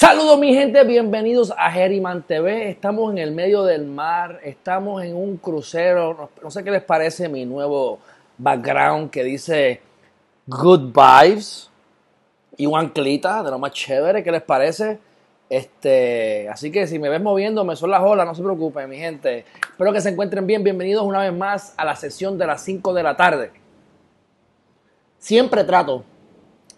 Saludos mi gente, bienvenidos a Herriman TV. Estamos en el medio del mar, estamos en un crucero. No, sé qué les parece mi nuevo background que dice Good Vibes y un anclita de lo más chévere. ¿Qué les parece? Este, así que si me ves moviéndome son las olas, no se preocupen mi gente. Espero que se encuentren bien. Bienvenidos una vez más a la sesión de las 5 de la tarde. Siempre trato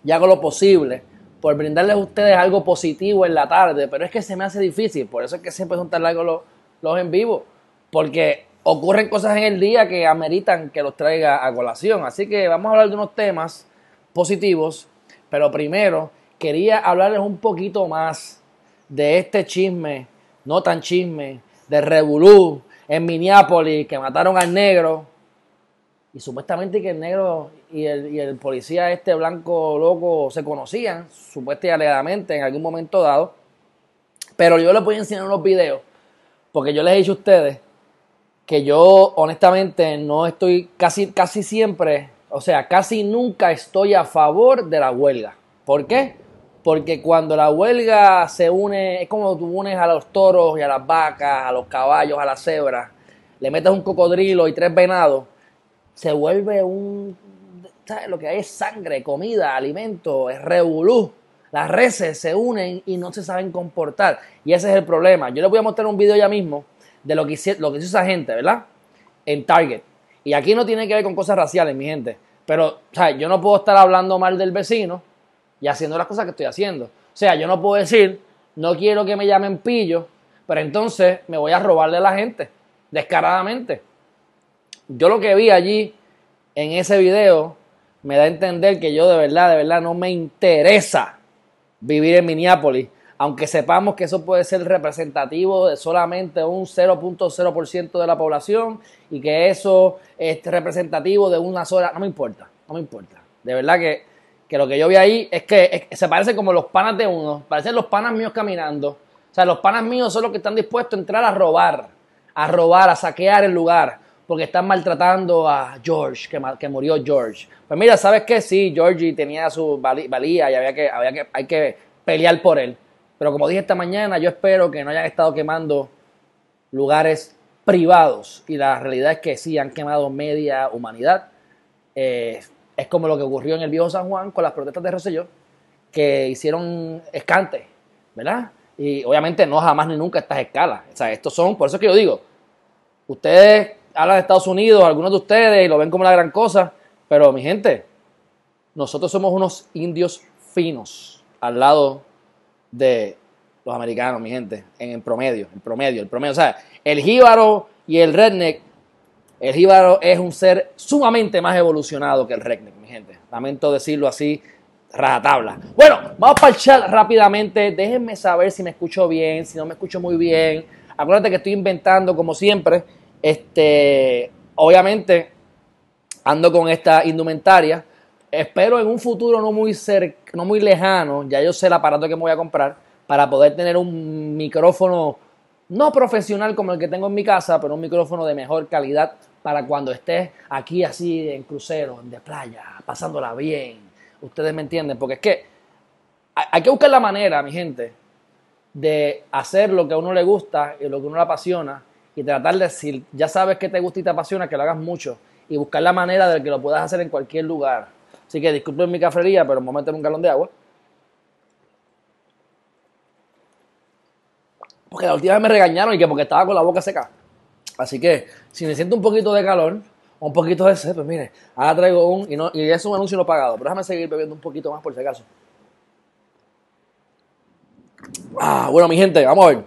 y hago lo posible por brindarles a ustedes algo positivo en la tarde, pero es que se me hace difícil, por eso es que siempre son tan largos los, los en vivo, porque ocurren cosas en el día que ameritan que los traiga a colación. Así que vamos a hablar de unos temas positivos, pero primero quería hablarles un poquito más de este chisme, no tan chisme, de Revolú en Minneapolis, que mataron al negro, y supuestamente que el negro y el, policía este blanco loco se conocían, supuestamente en algún momento dado. Pero yo les voy a enseñar unos videos, porque yo les he dicho a ustedes que yo honestamente no estoy casi, casi siempre, o sea, casi nunca estoy a favor de la huelga. ¿Por qué? Porque cuando la huelga se une, es como tú unes a los toros y a las vacas, a los caballos, a las cebras, le metes un cocodrilo y tres venados, se vuelve un, ¿sabes? Lo que hay es sangre, comida, alimento, es revolú. Las reses se unen y no se saben comportar. Y ese es el problema. Yo les voy a mostrar un video ya mismo de lo que, hizo, lo que hizo esa gente, ¿verdad? En Target. Y aquí no tiene que ver con cosas raciales, mi gente. Pero, ¿sabes? Yo no puedo estar hablando mal del vecino y haciendo las cosas que estoy haciendo. O sea, yo no puedo decir, no quiero que me llamen pillo, pero entonces me voy a robarle a la gente, descaradamente. Yo lo que vi allí en ese video me da a entender que yo de verdad, de verdad no me interesa vivir en Minneapolis, aunque sepamos que eso puede ser representativo de solamente un 0.0% de la población y que eso es representativo de una sola, no me importa, no me importa. De verdad que, que lo que yo vi ahí es que se parece como los panas de uno, parecen los panas míos caminando. O sea, los panas míos son los que están dispuestos a entrar a robar, a robar, a saquear el lugar porque están maltratando a George, que, que, murió George. Pues mira, ¿sabes qué? Sí, Georgie tenía su valía y había que, había que, hay que pelear por él. Pero como dije esta mañana, yo espero que no hayan estado quemando lugares privados. Y la realidad es que sí, han quemado media humanidad. Eh, es como lo que ocurrió en el viejo San Juan con las protestas de Rosselló, que hicieron escante, ¿verdad? Y obviamente no jamás ni nunca estas escalas. O sea, estos son, por eso es que yo digo, ustedes hablan de Estados Unidos, algunos de ustedes, y lo ven como la gran cosa, pero mi gente, nosotros somos unos indios finos al lado de los americanos, mi gente, en el promedio, el promedio, el promedio. O sea, el jíbaro y el redneck, el jíbaro es un ser sumamente más evolucionado que el redneck, mi gente. Lamento decirlo así, rajatabla. Bueno, vamos para el chat rápidamente. Déjenme saber si me escucho bien, si no me escucho muy bien. Acuérdate que estoy inventando, como siempre. Este, obviamente, ando con esta indumentaria. Espero en un futuro no muy, no muy lejano, ya yo sé el aparato que me voy a comprar, para poder tener un micrófono no profesional como el que tengo en mi casa, pero un micrófono de mejor calidad para cuando estés aquí así en crucero, de playa, pasándola bien. Ustedes me entienden, porque es que hay que buscar la manera, mi gente, de hacer lo que a uno le gusta y lo que a uno le apasiona y tratar de, si ya sabes que te gusta y te apasiona, que lo hagas mucho y buscar la manera de que lo puedas hacer en cualquier lugar. Así que disculpen mi cafrería, pero vamos a meter un galón de agua. Porque la última vez me regañaron y que porque estaba con la boca seca. Así que si me siento un poquito de calor un poquito de ese, pues mire, ahora traigo un, y, no, y es un anuncio no pagado, pero déjame seguir bebiendo un poquito más por si acaso. Ah, bueno, mi gente, vamos a ver.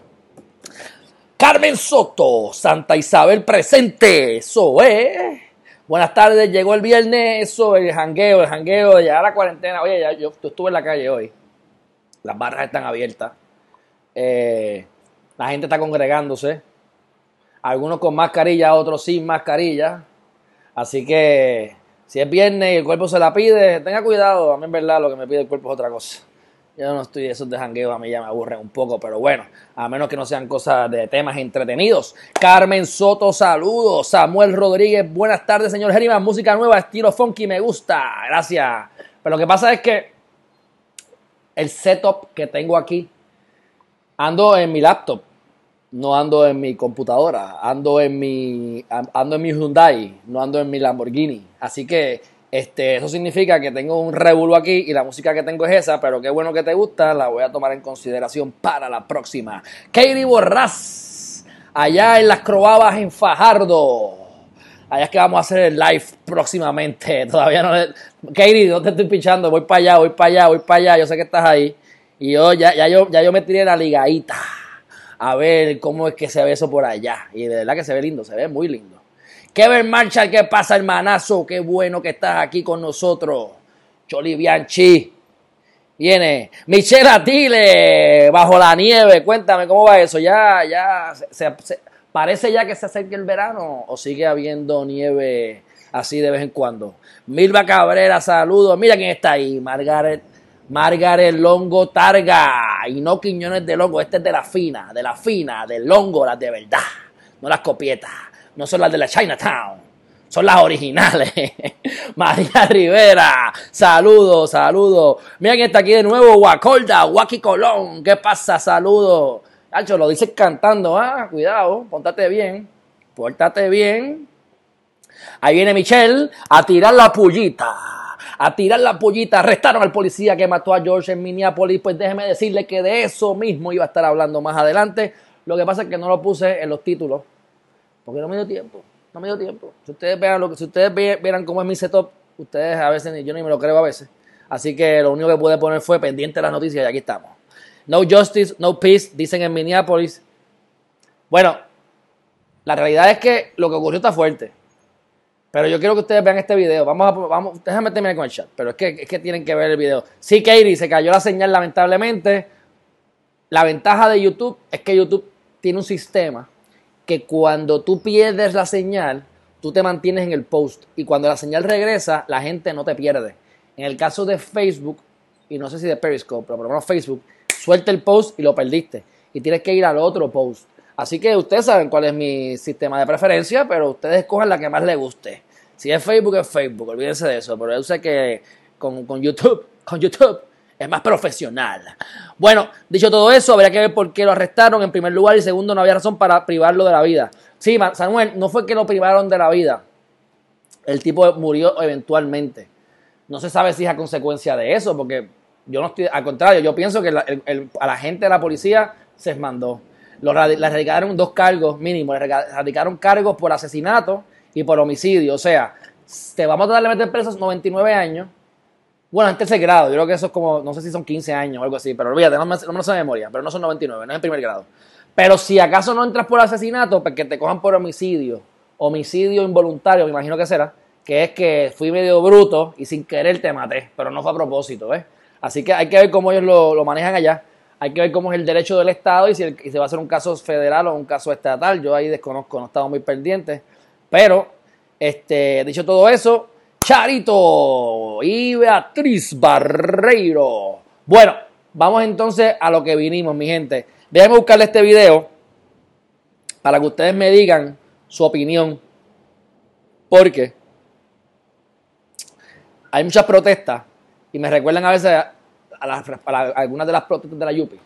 Carmen Soto, Santa Isabel presente, eso es. Buenas tardes, llegó el viernes, eso, el jangueo, el jangueo, ya la cuarentena. Oye, ya, yo, estuve en la calle hoy. Las barras están abiertas. Eh, la gente está congregándose. Algunos con mascarilla, otros sin mascarilla. Así que si es viernes y el cuerpo se la pide, tenga cuidado. A mí en verdad lo que me pide el cuerpo es otra cosa. Yo no estoy esos de jangueo, a mí ya me aburren un poco, pero bueno, a menos que no sean cosas de temas entretenidos. Carmen Soto, saludos. Samuel Rodríguez, buenas tardes, señor Geriman. Música nueva, estilo funky, me gusta. Gracias. Pero lo que pasa es que el setup que tengo aquí, ando en mi laptop, no ando en mi computadora, ando en mi, ando en mi Hyundai, no ando en mi Lamborghini. Así que este, eso significa que tengo un revuelo aquí y la música que tengo es esa, pero qué bueno que te gusta, la voy a tomar en consideración para la próxima. Katie Borrás, allá en las Croabas en Fajardo. Allá es que vamos a hacer el live próximamente. Todavía no. Katie, no te estoy pichando. Voy para allá, voy para allá, voy para allá. Yo sé que estás ahí. Y yo ya, ya, yo, ya yo me tiré la ligadita a ver cómo es que se ve eso por allá. Y de verdad que se ve lindo, se ve muy lindo. Kevin Marshall, ¿qué pasa, hermanazo? Qué bueno que estás aquí con nosotros. Choli Bianchi. Viene Michelle Atile, bajo la nieve. Cuéntame, ¿cómo va eso? Ya, ya, parece ya que se acerca el verano o sigue habiendo nieve así de vez en cuando. Milva Cabrera, saludos. Mira quién está ahí, Margaret, Margaret Longo Targa. Y no Quiñones de Longo, este es de la fina, de la fina, del Longo, las de verdad, no las copietas no son las de la Chinatown, son las originales. María Rivera, saludos, saludos. Miren quién está aquí de nuevo, Guacolda, Waki Colón, ¿qué pasa? Saludos. Hacho, lo dices cantando, ah, cuidado, póntate bien, pórtate bien. Ahí viene Michelle a tirar la pullita. A tirar la pullita, arrestaron al policía que mató a George en Minneapolis. Pues déjeme decirle que de eso mismo iba a estar hablando más adelante. Lo que pasa es que no lo puse en los títulos porque no me dio tiempo. No me dio tiempo. Si ustedes vean si ustedes vieran cómo es mi setup, ustedes a veces, yo ni me lo creo a veces. Así que lo único que pude poner fue pendiente de las noticias y aquí estamos. No justice, no peace, dicen en Minneapolis. Bueno, la realidad es que lo que ocurrió está fuerte. Pero yo quiero que ustedes vean este video. Vamos a, déjame terminar con el chat. Pero es que, es que tienen que ver el video. Sí, Katie, se cayó la señal lamentablemente. La ventaja de YouTube es que YouTube tiene un sistema que cuando tú pierdes la señal, tú te mantienes en el post y cuando la señal regresa, la gente no te pierde. En el caso de Facebook, y no sé si de Periscope, pero por lo menos Facebook, suelta el post y lo perdiste y tienes que ir al otro post. Así que ustedes saben cuál es mi sistema de preferencia, pero ustedes escojan la que más les guste. Si es Facebook, es Facebook, olvídense de eso. Pero yo sé que con, con YouTube, con YouTube es más profesional. Bueno, dicho todo eso, habría que ver por qué lo arrestaron en primer lugar y segundo, no había razón para privarlo de la vida. Sí, Samuel, no fue que lo privaron de la vida. El tipo murió eventualmente. No se sabe si es a consecuencia de eso, porque yo no estoy, al contrario, yo pienso que a la gente de la policía se mandó. le radicaron dos cargos mínimos, le radicaron cargos por asesinato y por homicidio. O sea, te vamos a darle meter presos 99 años bueno, en tercer grado, yo creo que eso es como, no sé si son 15 años o algo así, pero olvídate, no me, lo sé de memoria, pero no son 99, no es en primer grado. Pero si acaso no entras por asesinato, porque pues te cojan por homicidio, homicidio involuntario, me imagino que será, que es que fui medio bruto y sin querer te maté, pero no fue a propósito, ¿ves? Así que hay que ver cómo ellos lo, manejan allá. Hay que ver cómo es el derecho del Estado y si, se va a hacer un caso federal o un caso estatal. Yo ahí desconozco, no he estado muy pendiente. Pero, este, dicho todo eso, Charito y Beatriz Barreiro. Bueno, vamos entonces a lo que vinimos, mi gente. Déjenme buscarle este video para que ustedes me digan su opinión. Porque hay muchas protestas y me recuerdan a veces a, algunas de las protestas de la Yupi.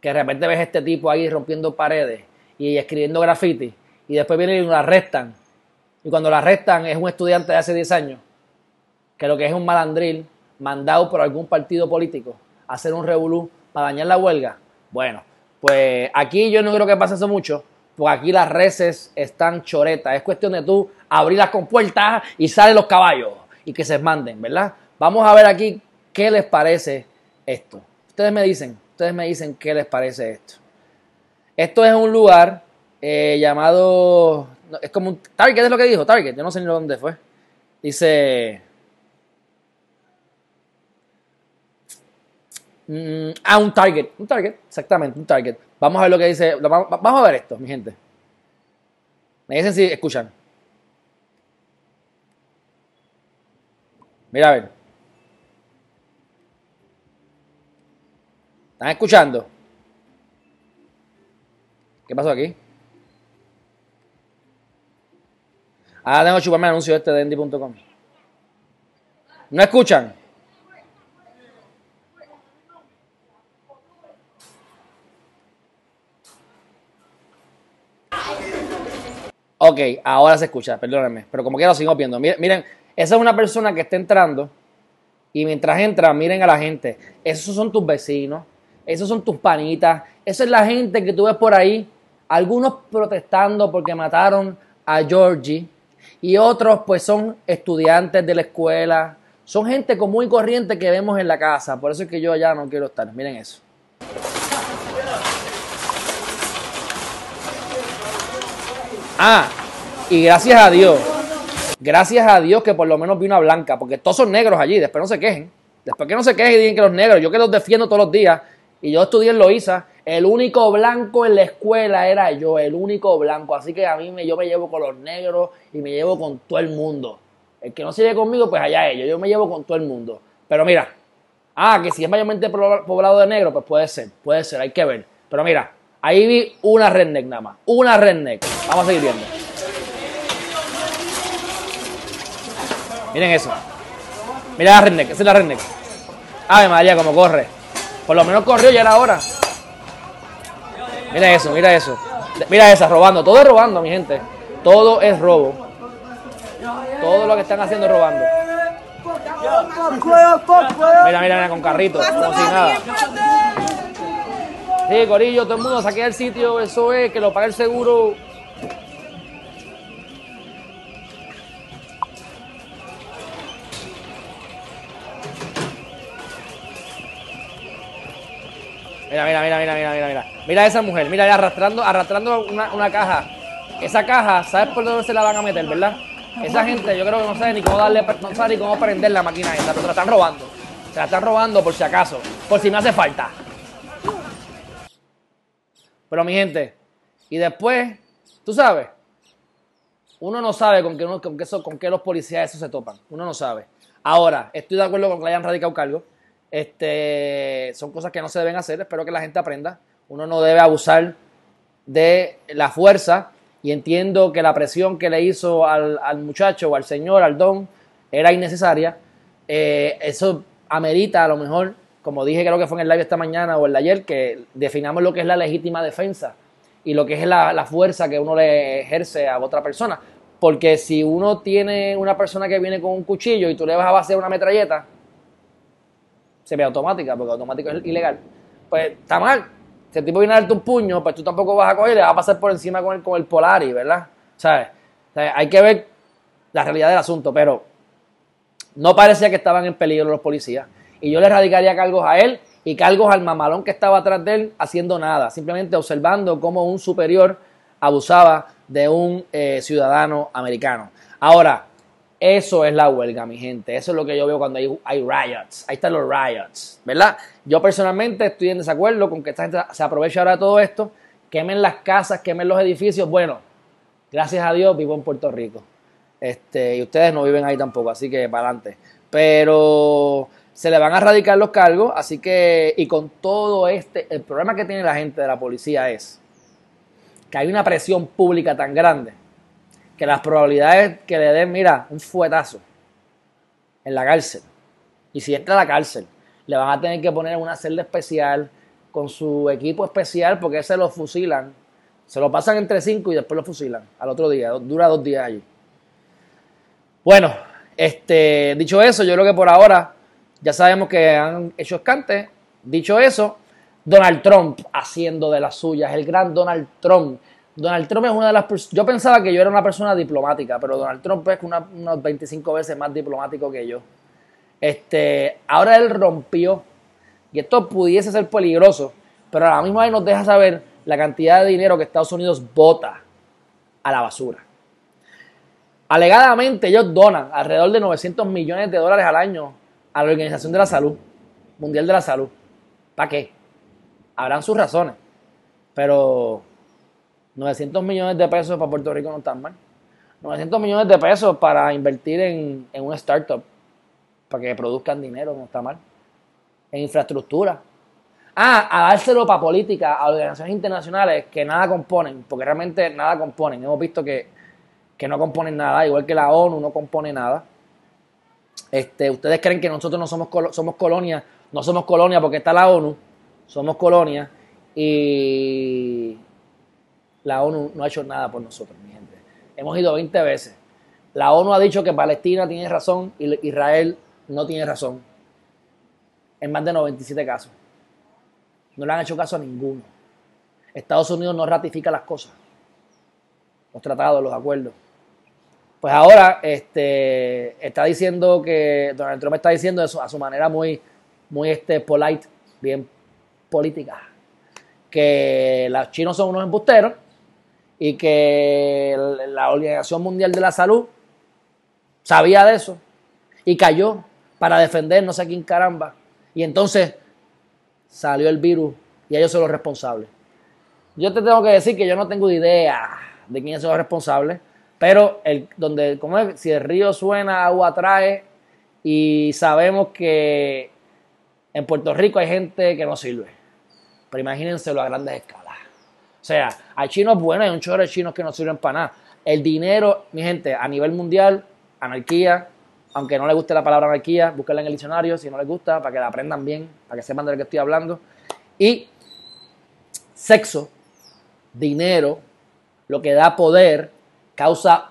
Que de repente ves este tipo ahí rompiendo paredes y escribiendo graffiti y después vienen y lo arrestan y cuando la arrestan es un estudiante de hace 10 años, que lo que es un malandril mandado por algún partido político a hacer un revolú para dañar la huelga. Bueno, pues aquí yo no creo que pase eso mucho, Porque aquí las reses están choretas. Es cuestión de tú abrir las compuertas y salen los caballos y que se manden, ¿verdad? Vamos a ver aquí qué les parece esto. Ustedes me dicen, ustedes me dicen qué les parece esto. Esto es un lugar eh, llamado, es como un Target, es lo que dijo, Target, yo no sé ni dónde fue. Dice, mm, ah, un Target, un Target, exactamente, un Target. Vamos a ver lo que dice, vamos a ver esto, mi gente. Me dicen si escuchan. Mira a ver. ¿Están escuchando? ¿Qué pasó aquí? Ah, tengo que chuparme el anuncio este de Endy.com. ¿No escuchan? Ok, ahora se escucha, perdónenme, pero como que lo sigo viendo. Miren, esa es una persona que está entrando y mientras entra, miren a la gente. Esos son tus vecinos, esos son tus panitas, esa es la gente que tú ves por ahí. Algunos protestando porque mataron a Georgie y otros pues son estudiantes de la escuela. Son gente común y corriente que vemos en la casa. Por eso es que yo ya no quiero estar. Miren eso. Ah, y gracias a Dios, gracias a Dios que por lo menos vi una blanca, porque todos son negros allí, después no se quejen. Después que no se quejen y digan que los negros, yo que los defiendo todos los días, y yo estudié en Loíza, el único blanco en la escuela era yo, el único blanco. Así que a mí me, yo me llevo con los negros y me llevo con todo el mundo. El que no sigue conmigo, pues allá ellos. Yo me llevo con todo el mundo. Pero mira, ah, que si es mayormente poblado de negros, pues puede ser, puede ser, hay que ver. Pero mira, ahí vi una redneck nada más, una redneck. Vamos a seguir viendo. Miren eso. Mira la redneck, esa es la redneck. Ave María, como corre. Por lo menos corrió, ya era hora. Mira eso, mira eso. Mira esa, robando. Todo es robando, mi gente. Todo es robo. Todo lo que están haciendo es robando. Mira, mira, mira, con carrito, como si nada. Sí, Corillo, todo el mundo saque el sitio, eso es, que lo pague el seguro. Mira, mira, mira, mira, mira, mira, mira. Mira a esa mujer, mira, arrastrando, arrastrando una, caja. Esa caja, ¿sabes por dónde se la van a meter, verdad? Esa gente, yo creo que no sabe ni cómo darle, no sabe ni cómo prender la máquina esa, pero se la están robando. Se la están robando por si acaso, por si me hace falta. Pero mi gente, y después, tú sabes, uno no sabe con qué, con qué, con qué los policías eso se topan. Uno no sabe. Ahora, estoy de acuerdo con que le hayan radicado cargo. Este, son cosas que no se deben hacer, espero que la gente aprenda. Uno no debe abusar de la fuerza y entiendo que la presión que le hizo al, muchacho o al señor, al don, era innecesaria. Eh, eso amerita a lo mejor, como dije creo que fue en el live esta mañana o el de ayer, que definamos lo que es la legítima defensa y lo que es la, la fuerza que uno le ejerce a otra persona. Porque si uno tiene una persona que viene con un cuchillo y tú le vas a hacer una metralleta, automática porque automático es ilegal, pues está mal. Si el tipo viene a darte un puño, pues tú tampoco vas a coger le vas a pasar por encima con el, con el Polari, ¿verdad? ¿Sabes? hay que ver la realidad del asunto, pero no parecía que estaban en peligro los policías. Y yo le radicaría cargos a él y cargos al mamalón que estaba atrás de él haciendo nada, simplemente observando cómo un superior abusaba de un eh, ciudadano americano. Ahora, eso es la huelga, mi gente. Eso es lo que yo veo cuando hay, riots. Ahí están los riots, ¿verdad? Yo personalmente estoy en desacuerdo con que esta gente se aproveche ahora de todo esto, quemen las casas, quemen los edificios. Bueno, gracias a Dios vivo en Puerto Rico. Este, y ustedes no viven ahí tampoco, así que para adelante. Pero se le van a radicar los cargos, así que, y con todo este, el problema que tiene la gente de la policía es que hay una presión pública tan grande que las probabilidades que le den, mira, un fuetazo en la cárcel. Y si entra a la cárcel, le van a tener que poner una celda especial con su equipo especial porque se lo fusilan. Se lo pasan entre cinco y después lo fusilan al otro día. Dura dos días allí. Bueno, este, dicho eso, yo creo que por ahora ya sabemos que han hecho escante. Dicho eso, Donald Trump haciendo de las suyas, el gran Donald Trump Donald Trump es una de las personas. Yo pensaba que yo era una persona diplomática, pero Donald Trump es una, unos 25 veces más diplomático que yo. Este, ahora él rompió, y esto pudiese ser peligroso, pero a la misma vez nos deja saber la cantidad de dinero que Estados Unidos bota a la basura. Alegadamente ellos donan alrededor de 900 millones de dólares al año a la Organización de la Salud, Mundial de la Salud. ¿Para qué? Habrán sus razones, pero 900 millones de pesos para Puerto Rico no están mal. 900 millones de pesos para invertir en, en una startup, para que produzcan dinero, no está mal. En infraestructura. Ah, a dárselo para política, a organizaciones internacionales que nada componen, porque realmente nada componen. Hemos visto que, que no componen nada, igual que la ONU no compone nada. Este, ustedes creen que nosotros no somos, somos colonia, no somos colonia porque está la ONU, somos colonia y la ONU no ha hecho nada por nosotros, mi gente. Hemos ido 20 veces. La ONU ha dicho que Palestina tiene razón y Israel no tiene razón. En más de 97 casos. No le han hecho caso a ninguno. Estados Unidos no ratifica las cosas. Los tratados, los acuerdos. Pues ahora este, está diciendo que Donald Trump está diciendo eso a su manera muy, muy este, polite, bien política, que los chinos son unos embusteros y que la Organización Mundial de la Salud sabía de eso y cayó para defender no sé quién caramba. Y entonces salió el virus y ellos son los responsables. Yo te tengo que decir que yo no tengo idea de quiénes son los responsables, pero el, donde, como es, si el río suena, agua trae, y sabemos que en Puerto Rico hay gente que no sirve. Pero imagínenselo a grandes escalas. O sea, hay chinos buenos, hay un chorro de chinos que no sirven para nada. El dinero, mi gente, a nivel mundial, anarquía, aunque no les guste la palabra anarquía, búsquenla en el diccionario si no les gusta, para que la aprendan bien, para que sepan de lo que estoy hablando. Y sexo, dinero, lo que da poder, causa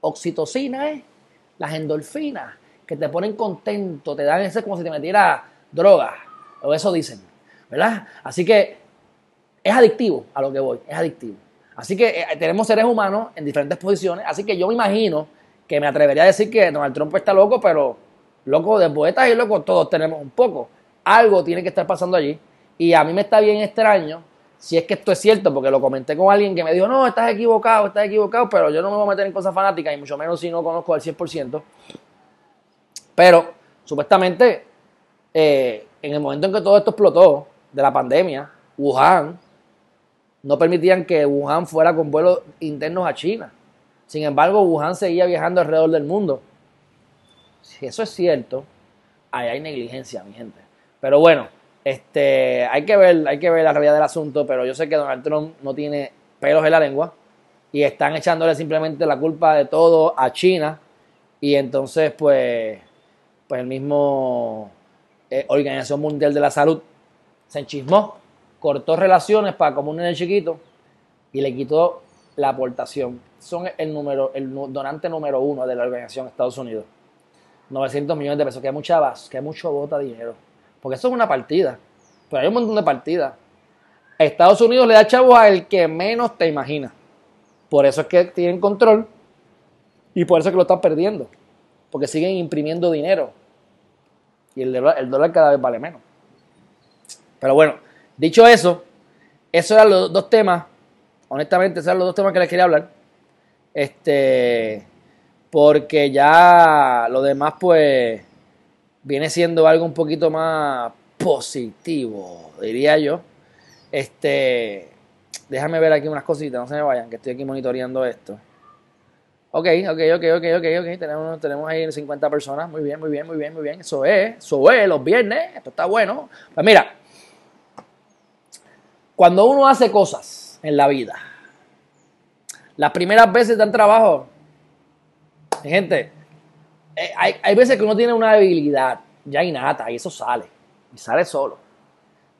oxitocina, ¿eh? las endorfinas, que te ponen contento, te dan ese como si te metiera droga, o eso dicen, ¿verdad? Así que es adictivo a lo que voy, es adictivo. Así que eh, tenemos seres humanos en diferentes posiciones, así que yo me imagino que me atrevería a decir que Donald Trump está loco, pero loco de poetas y loco todos tenemos un poco. Algo tiene que estar pasando allí. Y a mí me está bien extraño si es que esto es cierto, porque lo comenté con alguien que me dijo, no, estás equivocado, estás equivocado, pero yo no me voy a meter en cosas fanáticas y mucho menos si no conozco al 100%. Pero supuestamente, eh, en el momento en que todo esto explotó de la pandemia, Wuhan no permitían que Wuhan fuera con vuelos internos a China. Sin embargo, Wuhan seguía viajando alrededor del mundo. Si eso es cierto, ahí hay negligencia, mi gente. Pero bueno, este, hay que ver, hay que ver la realidad del asunto, pero yo sé que Donald Trump no tiene pelos en la lengua y están echándole simplemente la culpa de todo a China y entonces pues, pues el mismo eh, Organización Mundial de la Salud se enchismó cortó relaciones para como un nene chiquito y le quitó la aportación. Son el número, el donante número uno de la organización Estados Unidos. 900 millones de pesos, que hay mucha base, que hay mucho bota dinero. Porque eso es una partida. Pero hay un montón de partidas. Estados Unidos le da chavos al que menos te imaginas. Por eso es que tienen control y por eso es que lo están perdiendo. Porque siguen imprimiendo dinero. Y el el dólar cada vez vale menos. Pero bueno, Dicho eso, esos eran los dos temas. Honestamente, esos eran los dos temas que les quería hablar. Este, porque ya lo demás, pues, viene siendo algo un poquito más positivo, diría yo. Este, déjame ver aquí unas cositas, no se me vayan, que estoy aquí monitoreando esto. Ok, ok, ok, ok, ok, ok. Tenemos, tenemos ahí 50 personas. Muy bien, muy bien, muy bien, muy bien. Eso es, eso es, los viernes. Esto está bueno. Pues mira, cuando uno hace cosas en la vida, las primeras veces dan trabajo. Gente, eh, hay, veces que uno tiene una debilidad ya innata y eso sale. Y sale solo.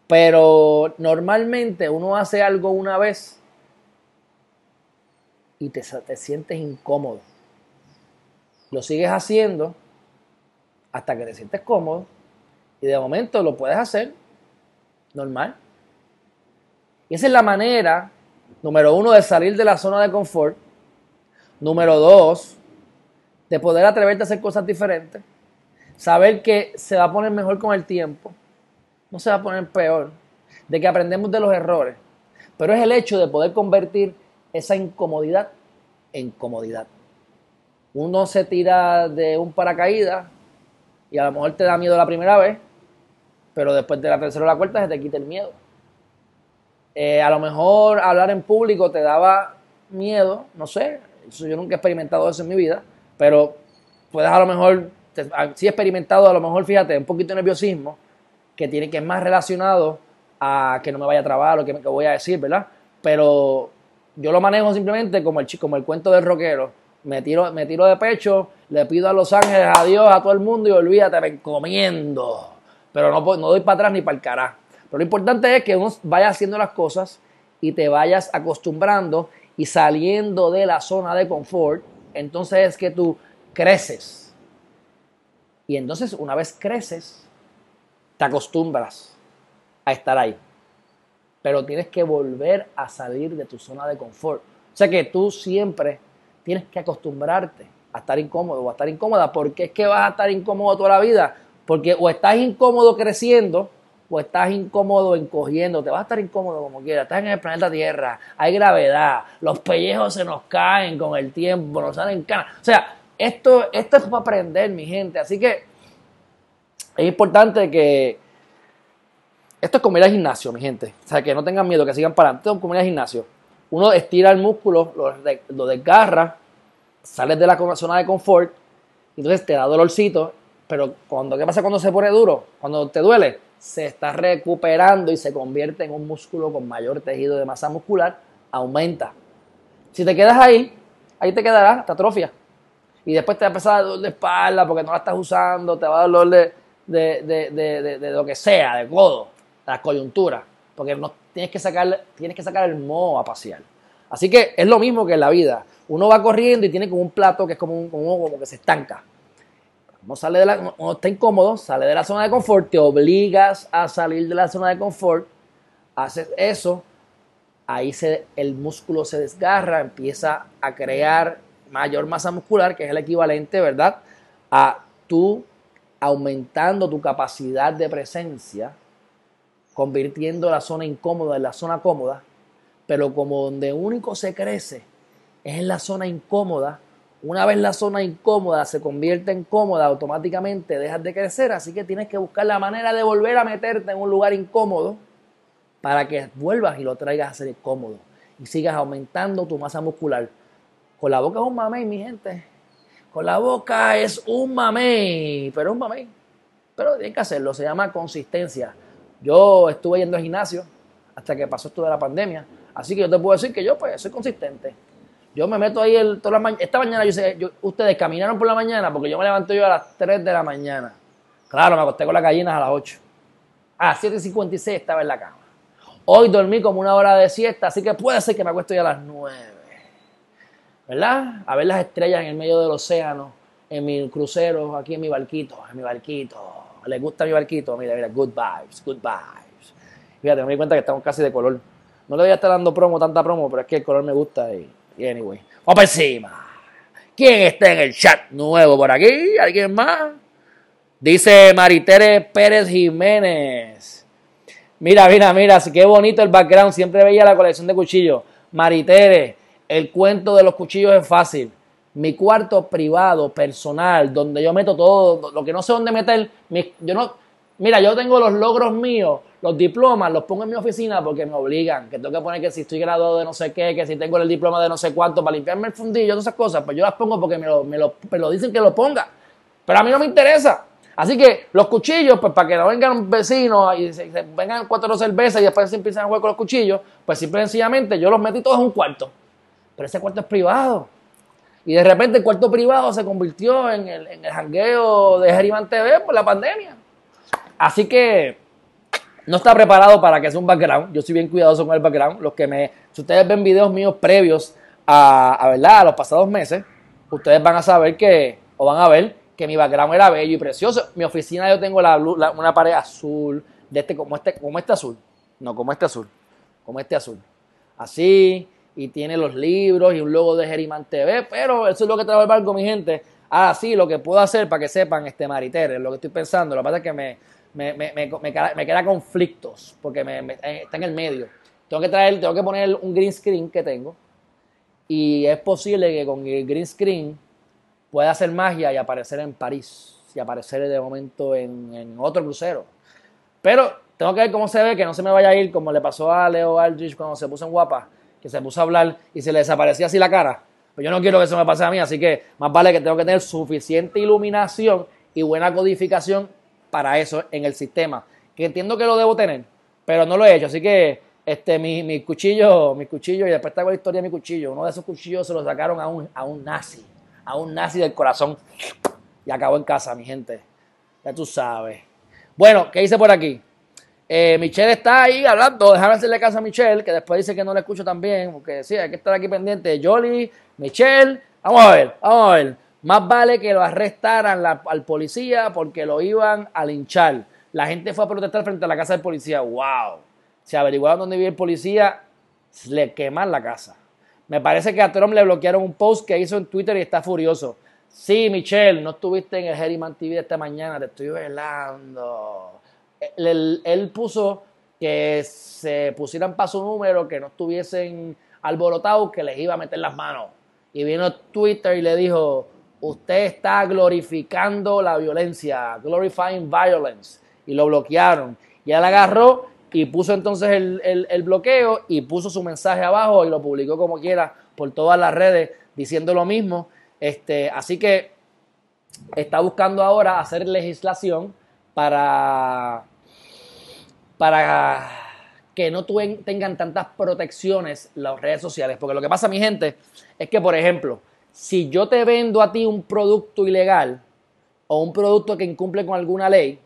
Pero normalmente uno hace algo una vez y te, te sientes incómodo. Lo sigues haciendo hasta que te sientes cómodo y de momento lo puedes hacer normal. Y esa es la manera Número uno, de salir de la zona de confort. Número dos, de poder atreverte a hacer cosas diferentes. Saber que se va a poner mejor con el tiempo. No se va a poner peor. De que aprendemos de los errores. Pero es el hecho de poder convertir esa incomodidad en comodidad. Uno se tira de un paracaídas y a lo mejor te da miedo la primera vez, pero después de la tercera o la cuarta se te quita el miedo. Eh, a lo mejor hablar en público te daba miedo, no sé, yo nunca he experimentado eso en mi vida, pero puedes a lo mejor, si he experimentado a lo mejor, fíjate, un poquito de nerviosismo, que tiene que es más relacionado a que no me vaya a trabar o que, que voy a decir, ¿verdad? Pero yo lo manejo simplemente como el, como el cuento del rockero. Me tiro, me tiro de pecho, le pido a Los Ángeles adiós a todo el mundo y olvídate, me encomiendo. Pero no, no doy para atrás ni para el carajo. Pero lo importante es que uno vaya haciendo las cosas y te vayas acostumbrando y saliendo de la zona de confort. Entonces es que tú creces. Y entonces una vez creces, te acostumbras a estar ahí pero tienes que volver a salir de tu zona de confort. O sea que tú siempre tienes que acostumbrarte a estar incómodo o a estar incómoda, porque es que vas a estar incómodo toda la vida, porque o estás incómodo creciendo o estás incómodo encogiendo, te vas a estar incómodo como quieras, estás en el planeta Tierra, hay gravedad, los pellejos se nos caen con el tiempo, nos salen canas. O sea, esto, esto es para aprender, mi gente, así que es importante que esto es como ir al gimnasio, mi gente. O sea, que no tengan miedo, que sigan para adelante. Esto es como ir al gimnasio. Uno estira el músculo, lo, desgarra, sales de la zona de confort, entonces te da dolorcito, pero cuando, ¿qué pasa cuando se pone duro? Cuando te duele, se está recuperando y se convierte en un músculo con mayor tejido de masa muscular, aumenta. Si te quedas ahí, ahí te quedará, te atrofia. Y después te va a empezar a dolor de espalda porque no la estás usando, te va a dar dolor de, de, de lo que sea, de codo la coyuntura, porque no, tienes, que sacar, tienes que sacar el moho a pasear. Así que es lo mismo que en la vida. Uno va corriendo y tiene como un plato que es como, un, como, que se estanca. Uno, sale de la, está incómodo, sale de la zona de confort, te obligas a salir de la zona de confort, haces eso, ahí se, el músculo se desgarra, empieza a crear mayor masa muscular, que es el equivalente, ¿verdad? A tú aumentando tu capacidad de presencia convirtiendo la zona incómoda en la zona cómoda, pero como donde único se crece es en la zona incómoda, una vez la zona incómoda se convierte en cómoda, automáticamente dejas de crecer, así que tienes que buscar la manera de volver a meterte en un lugar incómodo para que vuelvas y lo traigas a ser cómodo y sigas aumentando tu masa muscular. Con la boca es un mamey, mi gente. Con la boca es un mamey, pero un mamey. Pero tienes que hacerlo, se llama consistencia. Yo estuve yendo al gimnasio hasta que pasó esto de la pandemia. Así que yo te puedo decir que yo pues soy consistente. Yo me meto ahí el, toda la Esta mañana yo sé, ustedes caminaron por la mañana porque yo me levanto yo a las 3 de la mañana. Claro, me acosté con las gallinas a las 8. A las 7.56 estaba en la cama. Hoy dormí como una hora de siesta, así que puede ser que me acuesto ya a las 9. ¿Verdad? A ver las estrellas en el medio del océano, en mi crucero, aquí en mi barquito, en mi barquito ¿Les gusta mi barquito? Mira, mira, good vibes, good vibes. Fíjate, me di cuenta que estamos casi de color. No le voy a estar dando promo, tanta promo, pero es que el color me gusta y, anyway. Vamos encima. ¿Quién está en el chat nuevo por aquí? ¿Alguien más? Dice Maritere Pérez Jiménez. Mira, mira, mira, qué bonito el background. Siempre veía la colección de cuchillos. Maritere, el cuento de los cuchillos es fácil mi cuarto privado, personal, donde yo meto todo, lo que no sé dónde meter, yo no, mira, yo tengo los logros míos, los diplomas, los pongo en mi oficina porque me obligan, que tengo que poner que si estoy graduado de no sé qué, que si tengo el diploma de no sé cuánto para limpiarme el fundillo, todas esas cosas, pues yo las pongo porque me lo, me lo, dicen que lo ponga, pero a mí no me interesa. Así que los cuchillos, pues para que no vengan vecinos y se, vengan cuatro cervezas y después se empiezan a jugar con los cuchillos, pues simple y sencillamente yo los metí todos en un cuarto. Pero ese cuarto es privado. Y de repente el cuarto privado se convirtió en el, en el jangueo de Geriman TV por la pandemia. Así que no está preparado para que sea un background. Yo soy bien cuidadoso con el background. Los que me, si ustedes ven videos míos previos a, ¿verdad? a los pasados meses, ustedes van a saber que, o van a ver que mi background era bello y precioso. Mi oficina yo tengo la, una pared azul, de este, como este, como este azul. No, como este azul. Como este azul. así, y tiene los libros y un logo de Geriman TV, pero eso es lo que trae el barco, mi gente. Ah, sí, lo que puedo hacer para que sepan, este Mariter, lo que estoy pensando, lo que pasa es que me, me, me, me, queda, conflictos, porque me, eh, está en el medio. Tengo que traer, tengo que poner un green screen que tengo, y es posible que con el green screen pueda hacer magia y aparecer en París, y aparecer de momento en, en otro crucero. Pero tengo que ver cómo se ve, que no se me vaya a ir como le pasó a Leo Aldrich cuando se puso en guapa, que se puso a hablar y se le desaparecía así la cara. Pues yo no quiero que eso me pase a mí, así que más vale que tengo que tener suficiente iluminación y buena codificación para eso en el sistema. Que entiendo que lo debo tener, pero no lo he hecho. Así que este, mi, mi cuchillo, mi cuchillo, y después tengo la historia de mi cuchillo. Uno de esos cuchillos se lo sacaron a un, a un nazi, a un nazi del corazón. Y acabó en casa, mi gente. Ya tú sabes. Bueno, ¿qué hice por aquí? Eh, Michelle está ahí hablando, déjame hacerle caso a Michelle, que después dice que no le escucho tan bien, porque sí, hay que estar aquí pendiente. Jolly, Michelle, vamos a ver, vamos a ver. Más vale que lo arrestaran al policía porque lo iban a linchar. La gente fue a protestar frente a la casa del policía. ¡Wow! Se averiguaron dónde vive el policía, le queman la casa. Me parece que a Trump le bloquearon un post que hizo en Twitter y está furioso. Sí, Michelle, no estuviste en el Herriman TV esta mañana, te estoy velando él, puso que se pusieran para su número, que no estuviesen alborotados, que les iba a meter las manos. Y vino Twitter y le dijo, usted está glorificando la violencia, glorifying violence. Y lo bloquearon. Y él agarró y puso entonces el, el, bloqueo y puso su mensaje abajo y lo publicó como quiera por todas las redes diciendo lo mismo. Este, así que está buscando ahora hacer legislación para, para que no tengan tantas protecciones las redes sociales. Porque lo que pasa, mi gente, es que, por ejemplo, si yo te vendo a ti un producto ilegal o un producto que incumple con alguna ley,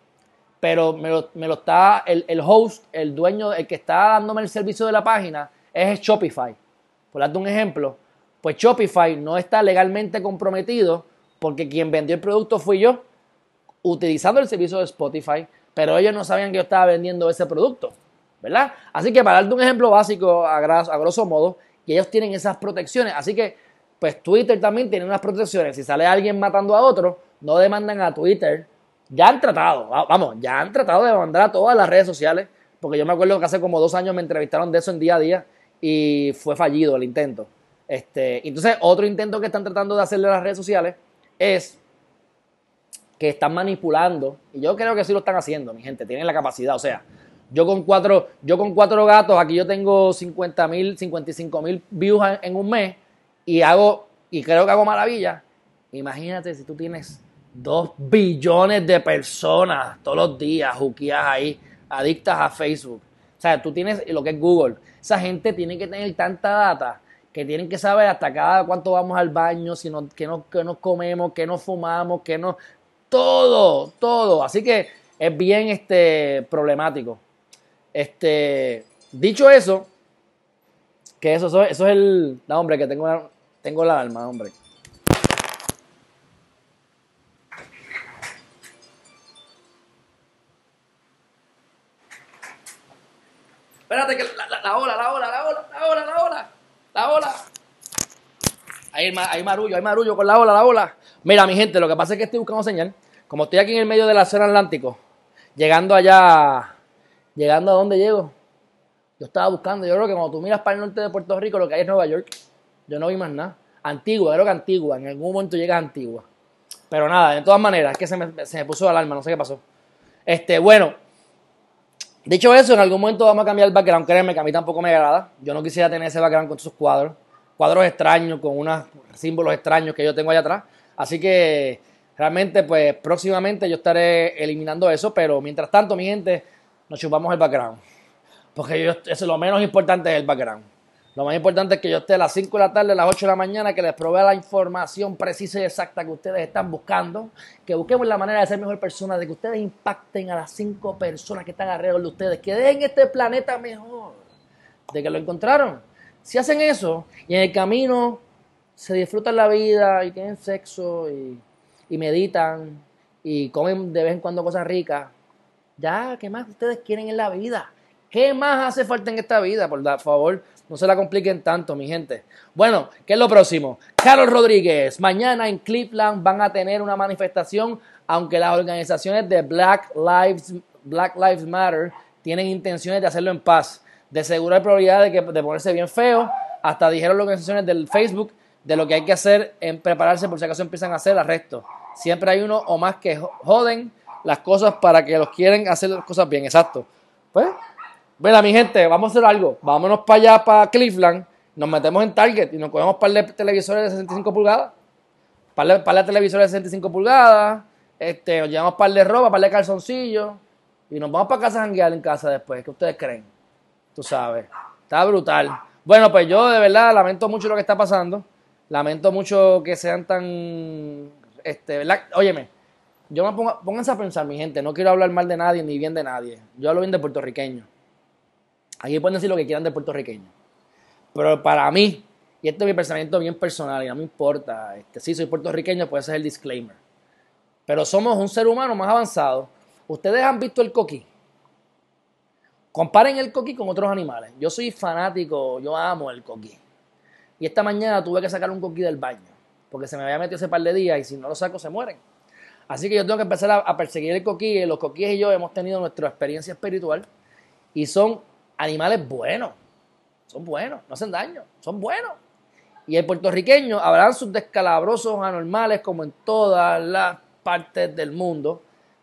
pero me lo, está el, el, host, el dueño, el que está dándome el servicio de la página, es Shopify. Por darte un ejemplo, pues Shopify no está legalmente comprometido porque quien vendió el producto fui yo utilizando el servicio de Spotify, pero ellos no sabían que yo estaba vendiendo ese producto, ¿verdad? Así que para darte un ejemplo básico, a, a grosso modo, que ellos tienen esas protecciones. Así que, pues Twitter también tiene unas protecciones. Si sale alguien matando a otro, no demandan a Twitter. Ya han tratado, vamos, ya han tratado de demandar a todas las redes sociales, porque yo me acuerdo que hace como dos años me entrevistaron de eso en día a día y fue fallido el intento. Este, entonces, otro intento que están tratando de hacerle a las redes sociales es que están manipulando, y yo creo que sí lo están haciendo, mi gente, tienen la capacidad, o sea, yo con cuatro, yo con cuatro gatos, aquí yo tengo 50 mil, 55 mil views en un mes, y hago, y creo que hago maravilla. Imagínate si tú tienes dos billones de personas todos los días, juquías ahí, adictas a Facebook. O sea, tú tienes lo que es Google. Esa gente tiene que tener tanta data que tienen que saber hasta cada cuánto vamos al baño, si no, que, no, que nos comemos, que nos fumamos, que no todo, todo. Así que es bien este, problemático. Este, dicho eso, que eso, eso, es el. No, hombre, que tengo, tengo la alma, hombre. Espérate que la, la, ola, la ola, la ola, la ola, la ola, la ola. Hay, hay marullo, hay marullo con la ola, la ola. Mira, mi gente, lo que pasa es que estoy buscando señal. Como estoy aquí en el medio del océano Atlántico, llegando allá, llegando a dónde llego, yo estaba buscando, yo creo que cuando tú miras para el norte de Puerto Rico, lo que hay es Nueva York. Yo no vi más nada. Antigua, creo que Antigua, en algún momento llegas a Antigua. Pero nada, de todas maneras, es que se me, se me puso la alarma, no sé qué pasó. Este, bueno, dicho eso, en algún momento vamos a cambiar el background, créeme que a mí tampoco me agrada. Yo no quisiera tener ese background con esos cuadros, cuadros extraños, con unos símbolos extraños que yo tengo allá atrás. Así que Realmente, pues próximamente yo estaré eliminando eso, pero mientras tanto, mi gente, nos chupamos el background. Porque yo, eso es lo menos importante es el background. Lo más importante es que yo esté a las 5 de la tarde, a las 8 de la mañana, que les provea la información precisa y exacta que ustedes están buscando, que busquemos la manera de ser mejor persona, de que ustedes impacten a las 5 personas que están alrededor de ustedes, que dejen este planeta mejor, de que lo encontraron. Si hacen eso y en el camino se disfrutan la vida y tienen sexo y y meditan y comen de vez en cuando cosas ricas, ya, ¿qué más ustedes quieren en la vida? ¿Qué más hace falta en esta vida? Por favor, No se la compliquen tanto, mi gente. Bueno, ¿qué es lo próximo? Carlos Rodríguez. Mañana en Cleveland van a tener una manifestación, aunque las organizaciones de Black Lives, Black Lives Matter tienen intenciones de hacerlo en paz. De seguro hay probabilidad de, que, ponerse bien feo. Hasta dijeron las organizaciones del Facebook de lo que hay que hacer en prepararse por si acaso empiezan a hacer arrestos. Siempre hay uno o más que joden las cosas para que los quieren hacer las cosas bien, exacto. Pues, bueno, mi gente, vamos a hacer algo. Vámonos para allá, para Cleveland, nos metemos en Target y nos cogemos par de televisores de 65 pulgadas. Par de, par de televisores de 65 pulgadas. Este, nos llevamos par de ropa, par de calzoncillos. Y nos vamos para casa a janguear en casa después. ¿Qué ustedes creen? Tú sabes. Está brutal. Bueno, pues yo de verdad lamento mucho lo que está pasando. Lamento mucho que sean tan. Este, ¿verdad? Óyeme, yo me pongo, pónganse a pensar, mi gente, no quiero hablar mal de nadie ni bien de nadie. Yo hablo bien de puertorriqueño. Aquí pueden decir lo que quieran de puertorriqueño. Pero para mí, y este es mi pensamiento bien personal y no me importa, este, sí soy puertorriqueño, pues ese es el disclaimer. Pero somos un ser humano más avanzado. Ustedes han visto el coquí. Comparen el coquí con otros animales. Yo soy fanático, yo amo el coquí. Y esta mañana tuve que sacar un coquí del baño, porque se me había metido ese par de días y si no lo saco se mueren. Así que yo tengo que empezar a, perseguir el coquí. Los coquíes y yo hemos tenido nuestra experiencia espiritual y son animales buenos. Son buenos, no hacen daño, son buenos. Y el puertorriqueño habrán sus descalabrosos anormales como en todas las partes del mundo,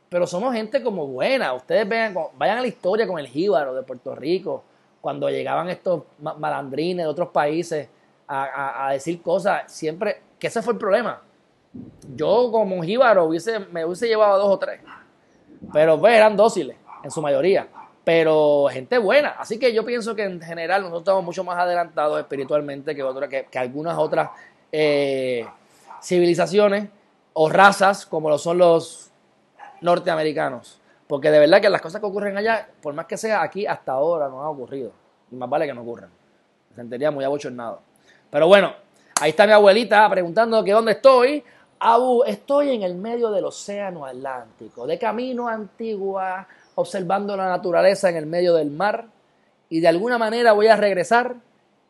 pero somos gente como buena. Ustedes vean, vayan a la historia con el jíbaro de Puerto Rico, cuando llegaban estos malandrines de otros países a, decir cosas, siempre, que ese fue el problema. Yo como jíbaro hubiese, me hubiese llevado dos o tres, pero pues eran dóciles en su mayoría, pero gente buena. Así que yo pienso que en general nosotros estamos mucho más adelantados espiritualmente que, que, algunas otras eh, civilizaciones o razas como lo son los norteamericanos. Porque de verdad que las cosas que ocurren allá, por más que sea aquí, hasta ahora no ha ocurrido. Y más vale que no ocurran. Me sentiría muy abochornado. Pero bueno, ahí está mi abuelita preguntando que dónde estoy. Abu, estoy en el medio del océano Atlántico, de camino a Antigua, observando la naturaleza en el medio del mar. Y de alguna manera voy a regresar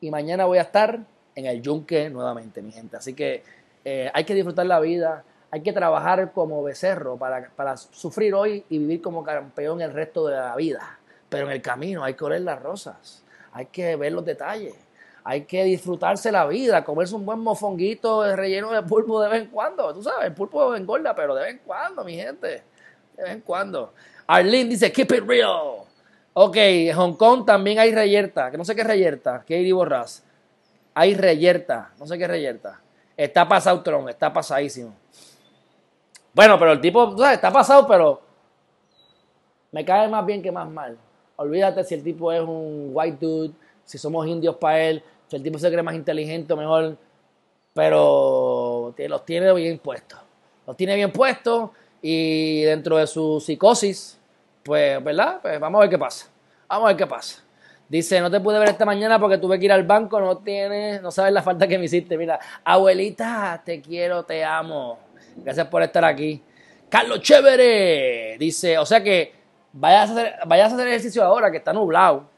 y mañana voy a estar en el yunque nuevamente, mi gente. Así que eh, hay que disfrutar la vida, hay que trabajar como becerro para, para, sufrir hoy y vivir como campeón el resto de la vida. Pero en el camino hay que oler las rosas, hay que ver los detalles hay que disfrutarse la vida, comerse un buen mofonguito relleno de pulpo de vez en cuando. Tú sabes, el pulpo engorda, pero de vez en cuando, mi gente. De vez en cuando. Arlene dice, keep it real. Ok, en Hong Kong también hay reyerta, que no sé qué es reyerta, hay borras. Hay reyerta, no sé qué reyerta. Está pasado Tron, está pasadísimo. Bueno, pero el tipo, sabes, está pasado, pero me cae más bien que más mal. Olvídate si el tipo es un white dude, si somos indios para él, si el tipo se cree más inteligente o mejor, pero los tiene bien puestos. Los tiene bien puestos y dentro de su psicosis, pues, ¿verdad? Pues vamos a ver qué pasa. Vamos a ver qué pasa. Dice, no te pude ver esta mañana porque tuve que ir al banco, no tienes, no sabes la falta que me hiciste. Mira, abuelita, te quiero, te amo. Gracias por estar aquí. Carlos Chévere dice, o sea que vayas a hacer, vayas a hacer ejercicio ahora que está nublado.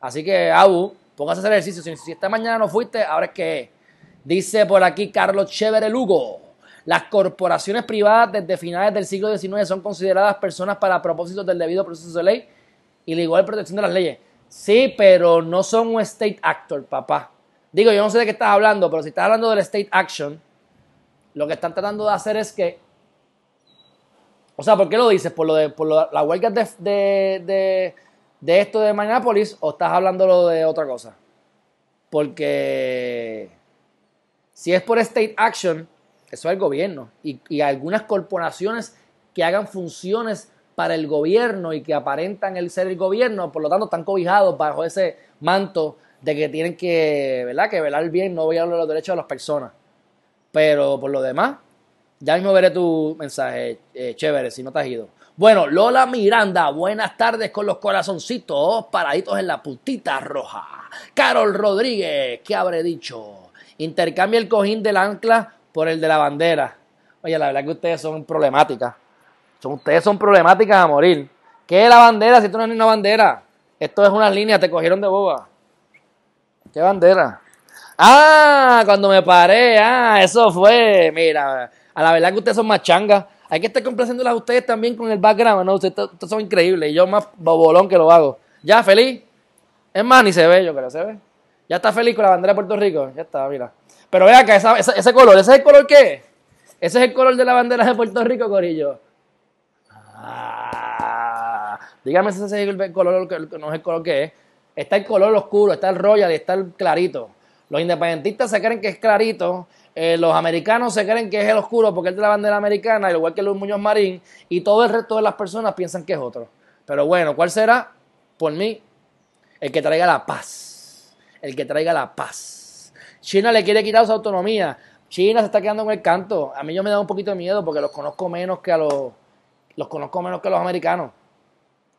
Así que, Abu, Póngase a hacer ejercicio. Si, esta mañana no fuiste, ahora es que Dice por aquí Carlos Chévere Lugo. Las corporaciones privadas desde finales del siglo XIX son consideradas personas para propósitos del debido proceso de ley y la igual protección de las leyes. Sí, pero no son un state actor, papá. Digo, yo no sé de qué estás hablando, pero si estás hablando del state action, lo que están tratando de hacer es que. O sea, ¿por qué lo dices? ¿Por, lo de, por la huelga de de esto de Minneapolis o estás hablando de otra cosa? Porque si es por state action, eso es el gobierno y, algunas corporaciones que hagan funciones para el gobierno y que aparentan el ser el gobierno, por lo tanto están cobijados bajo ese manto de que tienen que, ¿verdad? que velar bien, no de los derechos de las personas. Pero por lo demás, ya mismo veré tu mensaje, eh, chévere, si no te has ido. Bueno, Lola Miranda, buenas tardes con los corazoncitos paraditos en la puntita roja. Carol Rodríguez, ¿qué habré dicho? Intercambia el cojín del ancla por el de la bandera. Oye, la verdad que ustedes son problemáticas. Son, ustedes son problemáticas a morir. ¿Qué es la bandera si esto no es una bandera? Esto es una línea, te cogieron de boba. ¿Qué bandera? Ah, cuando me paré, ah, eso fue. Mira, a la verdad que ustedes son más changas. Hay que estar complaciéndolas a ustedes también con el background, ¿no? Ustedes, ustedes son increíbles y yo más bobolón que lo hago. ¿Ya, feliz? Es más, ni se ve, yo creo, ¿se ve? Ya está feliz con la bandera de Puerto Rico. Ya está, mira. Pero vea que ese color, ¿ese es el color qué? Ese es el color de la bandera de Puerto Rico, Corillo. Ah, dígame si ese es el color, no es el color que es. Está el color oscuro, está el royal y está el clarito. Los independentistas se creen que es clarito, eh, los americanos se creen que es el oscuro porque es de la bandera americana, igual que Luis Muñoz Marín, y todo el resto de las personas piensan que es otro. Pero bueno, ¿cuál será? Por mí, el que traiga la paz. El que traiga la paz. China le quiere quitar su autonomía. China se está quedando con el canto. A mí yo me da un poquito de miedo porque los conozco menos que a los. Los conozco menos que los americanos.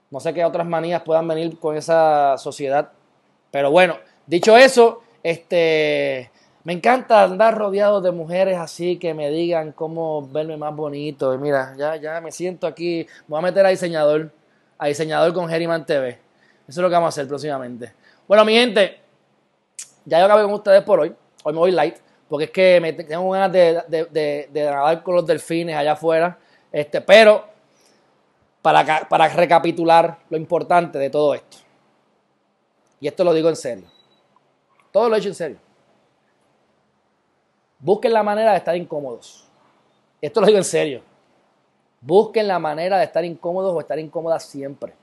No sé qué otras manías puedan venir con esa sociedad. Pero bueno, dicho eso, este. Me encanta andar rodeado de mujeres así que me digan cómo verme más bonito. Y mira, ya, ya me siento aquí. Voy a meter a diseñador. A diseñador con Geriman TV. Eso es lo que vamos a hacer próximamente. Bueno, mi gente, ya yo acabé con ustedes por hoy. Hoy me voy light porque es que me tengo ganas de, de, de, nadar con los delfines allá afuera. Este, pero para, para recapitular lo importante de todo esto. Y esto lo digo en serio. Todo lo he hecho en serio. Busquen la manera de estar incómodos. Esto lo digo en serio. Busquen la manera de estar incómodos o estar incómodas siempre.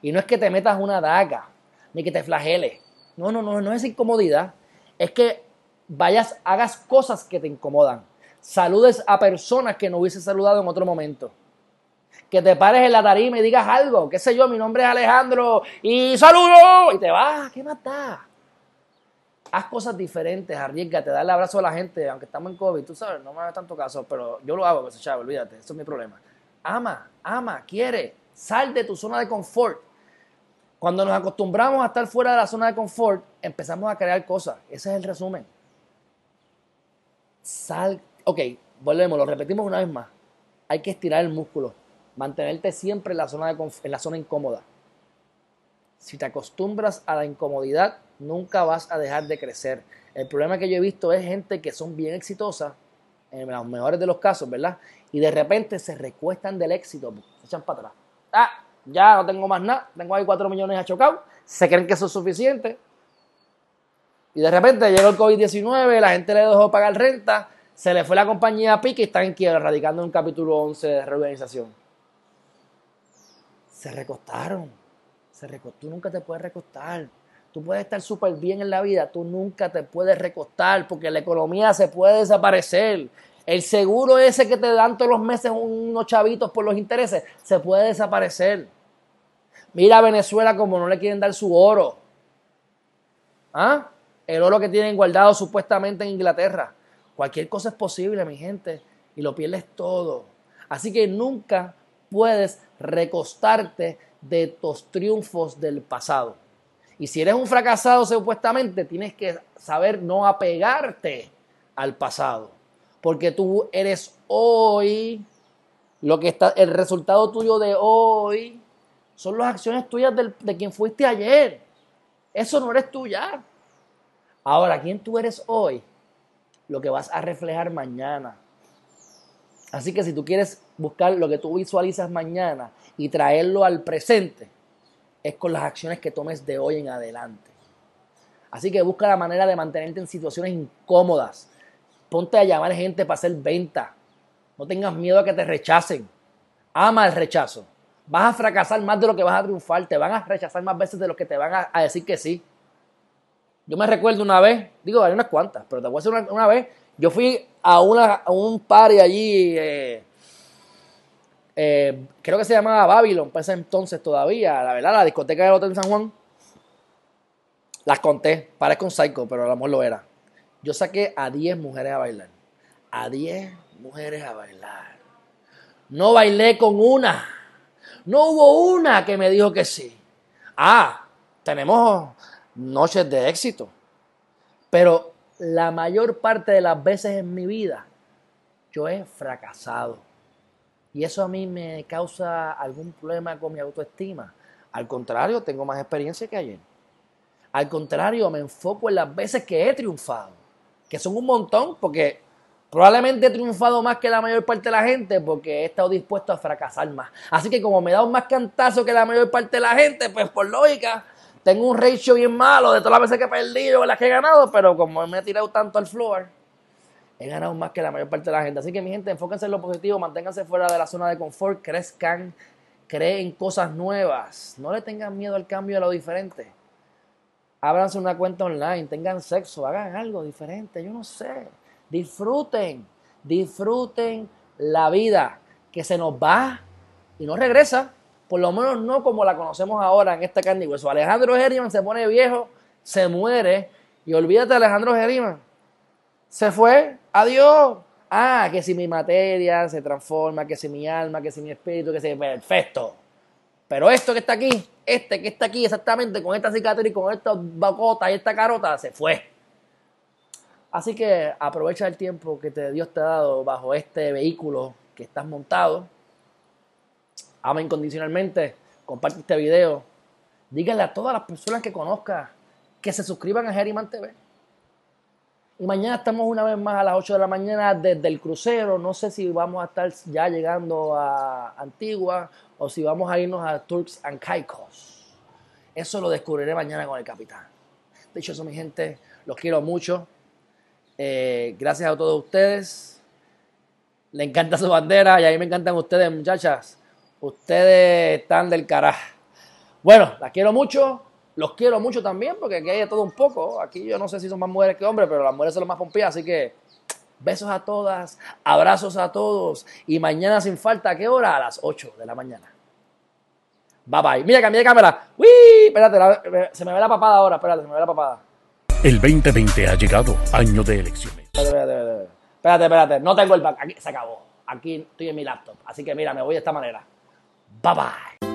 Y no es que te metas una daga, ni que te flageles. No, no, no, no es incomodidad. Es que vayas, hagas cosas que te incomodan. Saludes a personas que no hubiese saludado en otro momento. Que te pares en la tarima y digas algo, qué sé yo, mi nombre es Alejandro y saludo y te vas, ¿qué más da? Haz cosas diferentes, arriesgate, dale abrazo a la gente, aunque estamos en COVID, tú sabes, no me hagas tanto caso, pero yo lo hago, pues, chavo, olvídate, eso es mi problema. Ama, ama, quiere, sal de tu zona de confort. Cuando nos acostumbramos a estar fuera de la zona de confort, empezamos a crear cosas. Ese es el resumen. Sal, ok, volvemos, lo repetimos una vez más. Hay que estirar el músculo, mantenerte siempre en la zona, de, en la zona incómoda. Si te acostumbras a la incomodidad, nunca vas a dejar de crecer. El problema que yo he visto es gente que son bien exitosas, en los mejores de los casos, ¿verdad? Y de repente se recuestan del éxito, se echan para atrás. Ah, ya no tengo más nada, tengo ahí 4 millones achocados, se creen que eso es suficiente, y de repente llegó el COVID-19, la gente le dejó pagar renta, se le fue la compañía a pique y están en quiebra, radicando un capítulo 11 de reorganización. Se recostaron. Se Tú nunca te puedes recostar. Tú puedes estar súper bien en la vida, tú nunca te puedes recostar porque la economía se puede desaparecer. El seguro ese que te dan todos los meses unos chavitos por los intereses se puede desaparecer. Mira a Venezuela como no le quieren dar su oro. ¿Ah? el oro que tienen guardado supuestamente en Inglaterra. Cualquier cosa es posible, mi gente, y lo pierdes todo. Así que nunca puedes recostarte de tus triunfos del pasado. Y si eres un fracasado supuestamente, tienes que saber no apegarte al pasado. Porque tú eres hoy, lo que está, el resultado tuyo de hoy son las acciones tuyas de quien fuiste ayer. Eso no eres tú ya. Ahora, ¿quién tú eres hoy? Lo que vas a reflejar mañana. Así que si tú quieres buscar lo que tú visualizas mañana y traerlo al presente, es con las acciones que tomes de hoy en adelante. Así que busca la manera de mantenerte en situaciones incómodas. Ponte a llamar gente para hacer venta. No tengas miedo a que te rechacen. Ama el rechazo. Vas a fracasar más de lo que vas a triunfar. Te van a rechazar más veces de lo que te van a decir que sí. Yo me recuerdo una vez, digo, hay unas cuantas, pero te voy a decir una, vez, yo fui a, una, a un party allí, eh, eh, creo que se llamaba Babylon, para ese entonces todavía, la verdad, la discoteca del Hotel San Juan. Las conté, parezco un psycho, pero el amor lo era. Yo saqué a 10 mujeres a bailar. A 10 mujeres a bailar. No bailé con una. No hubo una que me dijo que sí. Ah, tenemos noches de éxito. Pero la mayor parte de las veces en mi vida yo he fracasado. Y eso a mí me causa algún problema con mi autoestima. Al contrario, tengo más experiencia que ayer. Al contrario, me enfoco en las veces que he triunfado, que son un montón, porque probablemente he triunfado más que la mayor parte de la gente, porque he estado dispuesto a fracasar más. Así que como me he dado más cantazo que la mayor parte de la gente, pues por lógica, tengo un ratio bien malo de todas las veces que he perdido y las que he ganado, pero como me he tirado tanto al floor, he ganado más que la mayor parte de la gente. Así que mi gente, enfóquense en lo positivo, manténganse fuera de la zona de confort, crezcan, creen cosas nuevas, no le tengan miedo al cambio y a lo diferente. Ábranse una cuenta online, tengan sexo, hagan algo diferente, yo no sé. Disfruten, disfruten la vida que se nos va y no regresa. Por lo menos no como la conocemos ahora en esta carne hueso. Alejandro Geriman se pone viejo, se muere y olvídate Alejandro Geriman. Se fue, adiós. Ah, que si mi materia se transforma, que si mi alma, que si mi espíritu, que si perfecto. Pero esto que está aquí, este que está aquí exactamente con esta cicatriz, con esta bocota y esta carota, se fue. Así que aprovecha el tiempo que te, Dios te ha dado bajo este vehículo que estás montado. Ama incondicionalmente, comparte este video. Díganle a todas las personas que conozcas que se suscriban a Geriman TV. Y mañana estamos una vez más a las 8 de la mañana desde el crucero. No sé si vamos a estar ya llegando a Antigua o si vamos a irnos a Turks and Caicos. Eso lo descubriré mañana con el capitán. Dicho eso, mi gente, los quiero mucho. Eh, gracias a todos ustedes. Le encanta su bandera y a mí me encantan ustedes, muchachas. Ustedes están del carajo. Bueno, las quiero mucho. Los quiero mucho también porque aquí hay de todo un poco. Aquí yo no sé si son más mujeres que hombres, pero las mujeres son las más pompidas. Así que besos a todas, abrazos a todos. Y mañana sin falta, ¿a qué hora? A las 8 de la mañana. Bye bye. Mira, cambié de cámara. ¡Uy! Espérate, se me ve la papada ahora. Espérate, se me ve la papada. El 2020 ha llegado, año de elecciones. Espérate, espérate, espérate. No tengo el back. Aquí se acabó. Aquí estoy en mi laptop. Así que mira, me voy de esta manera. Bye bye.